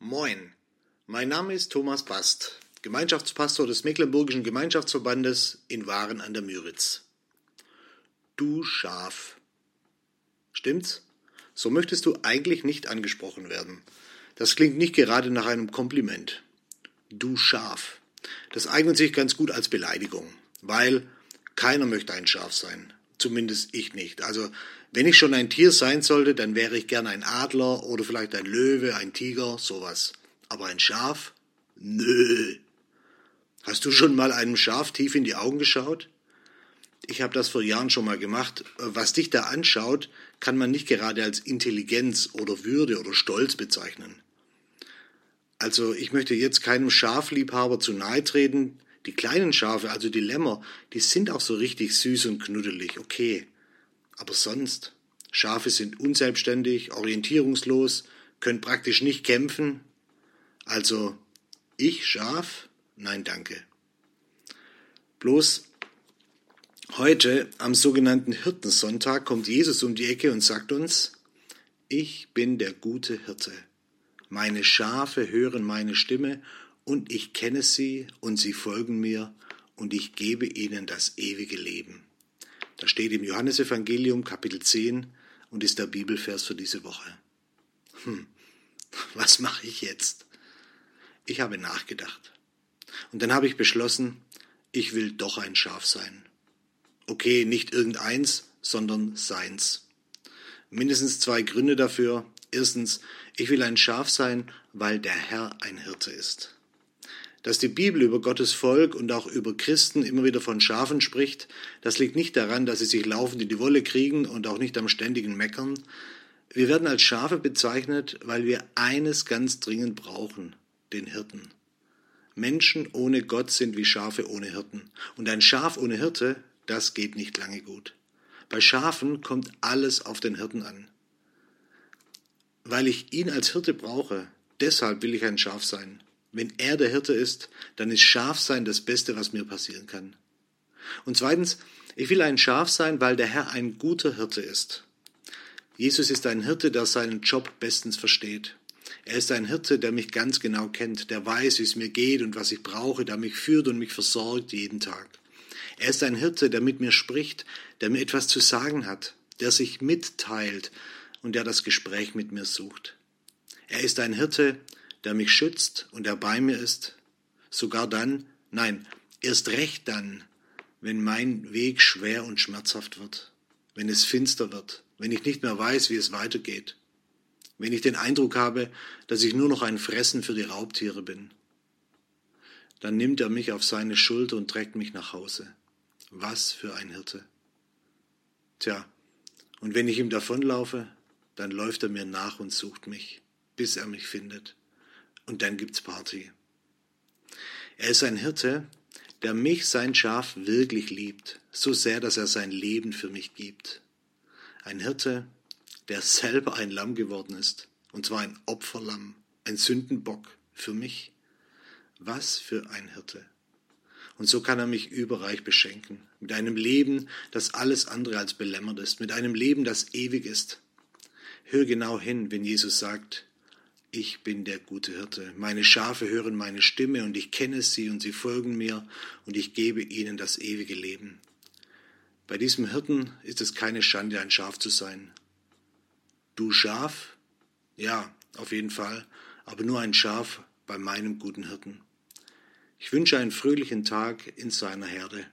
Moin, mein Name ist Thomas Bast, Gemeinschaftspastor des Mecklenburgischen Gemeinschaftsverbandes in Waren an der Müritz. Du Schaf. Stimmt's? So möchtest du eigentlich nicht angesprochen werden. Das klingt nicht gerade nach einem Kompliment. Du Schaf. Das eignet sich ganz gut als Beleidigung, weil keiner möchte ein Schaf sein. Zumindest ich nicht. Also wenn ich schon ein Tier sein sollte, dann wäre ich gern ein Adler oder vielleicht ein Löwe, ein Tiger, sowas. Aber ein Schaf? Nö. Hast du schon mal einem Schaf tief in die Augen geschaut? Ich habe das vor Jahren schon mal gemacht. Was dich da anschaut, kann man nicht gerade als Intelligenz oder Würde oder Stolz bezeichnen. Also ich möchte jetzt keinem Schafliebhaber zu nahe treten. Die kleinen Schafe, also die Lämmer, die sind auch so richtig süß und knuddelig, okay. Aber sonst, Schafe sind unselbstständig, orientierungslos, können praktisch nicht kämpfen. Also, ich Schaf? Nein, danke. Bloß heute, am sogenannten Hirtensonntag, kommt Jesus um die Ecke und sagt uns, ich bin der gute Hirte. Meine Schafe hören meine Stimme und ich kenne sie und sie folgen mir und ich gebe ihnen das ewige Leben. Das steht im Johannesevangelium Kapitel 10 und ist der Bibelvers für diese Woche. Hm, was mache ich jetzt? Ich habe nachgedacht. Und dann habe ich beschlossen, ich will doch ein Schaf sein. Okay, nicht irgendeins, sondern seins. Mindestens zwei Gründe dafür. Erstens, ich will ein Schaf sein, weil der Herr ein Hirte ist. Dass die Bibel über Gottes Volk und auch über Christen immer wieder von Schafen spricht, das liegt nicht daran, dass sie sich laufend in die Wolle kriegen und auch nicht am ständigen Meckern. Wir werden als Schafe bezeichnet, weil wir eines ganz dringend brauchen, den Hirten. Menschen ohne Gott sind wie Schafe ohne Hirten. Und ein Schaf ohne Hirte, das geht nicht lange gut. Bei Schafen kommt alles auf den Hirten an. Weil ich ihn als Hirte brauche, deshalb will ich ein Schaf sein. Wenn er der Hirte ist, dann ist Schaf sein das Beste, was mir passieren kann. Und zweitens, ich will ein Schaf sein, weil der Herr ein guter Hirte ist. Jesus ist ein Hirte, der seinen Job bestens versteht. Er ist ein Hirte, der mich ganz genau kennt, der weiß, wie es mir geht und was ich brauche, der mich führt und mich versorgt jeden Tag. Er ist ein Hirte, der mit mir spricht, der mir etwas zu sagen hat, der sich mitteilt und der das Gespräch mit mir sucht. Er ist ein Hirte, der mich schützt und der bei mir ist, sogar dann, nein, erst recht dann, wenn mein Weg schwer und schmerzhaft wird, wenn es finster wird, wenn ich nicht mehr weiß, wie es weitergeht, wenn ich den Eindruck habe, dass ich nur noch ein Fressen für die Raubtiere bin. Dann nimmt er mich auf seine Schulter und trägt mich nach Hause. Was für ein Hirte. Tja, und wenn ich ihm davonlaufe, dann läuft er mir nach und sucht mich, bis er mich findet und dann gibt's Party. Er ist ein Hirte, der mich, sein Schaf, wirklich liebt, so sehr, dass er sein Leben für mich gibt. Ein Hirte, der selber ein Lamm geworden ist, und zwar ein Opferlamm, ein Sündenbock für mich. Was für ein Hirte. Und so kann er mich überreich beschenken, mit einem Leben, das alles andere als belämmert ist, mit einem Leben, das ewig ist. Hör genau hin, wenn Jesus sagt, ich bin der gute Hirte. Meine Schafe hören meine Stimme und ich kenne sie und sie folgen mir und ich gebe ihnen das ewige Leben. Bei diesem Hirten ist es keine Schande, ein Schaf zu sein. Du Schaf? Ja, auf jeden Fall, aber nur ein Schaf bei meinem guten Hirten. Ich wünsche einen fröhlichen Tag in seiner Herde.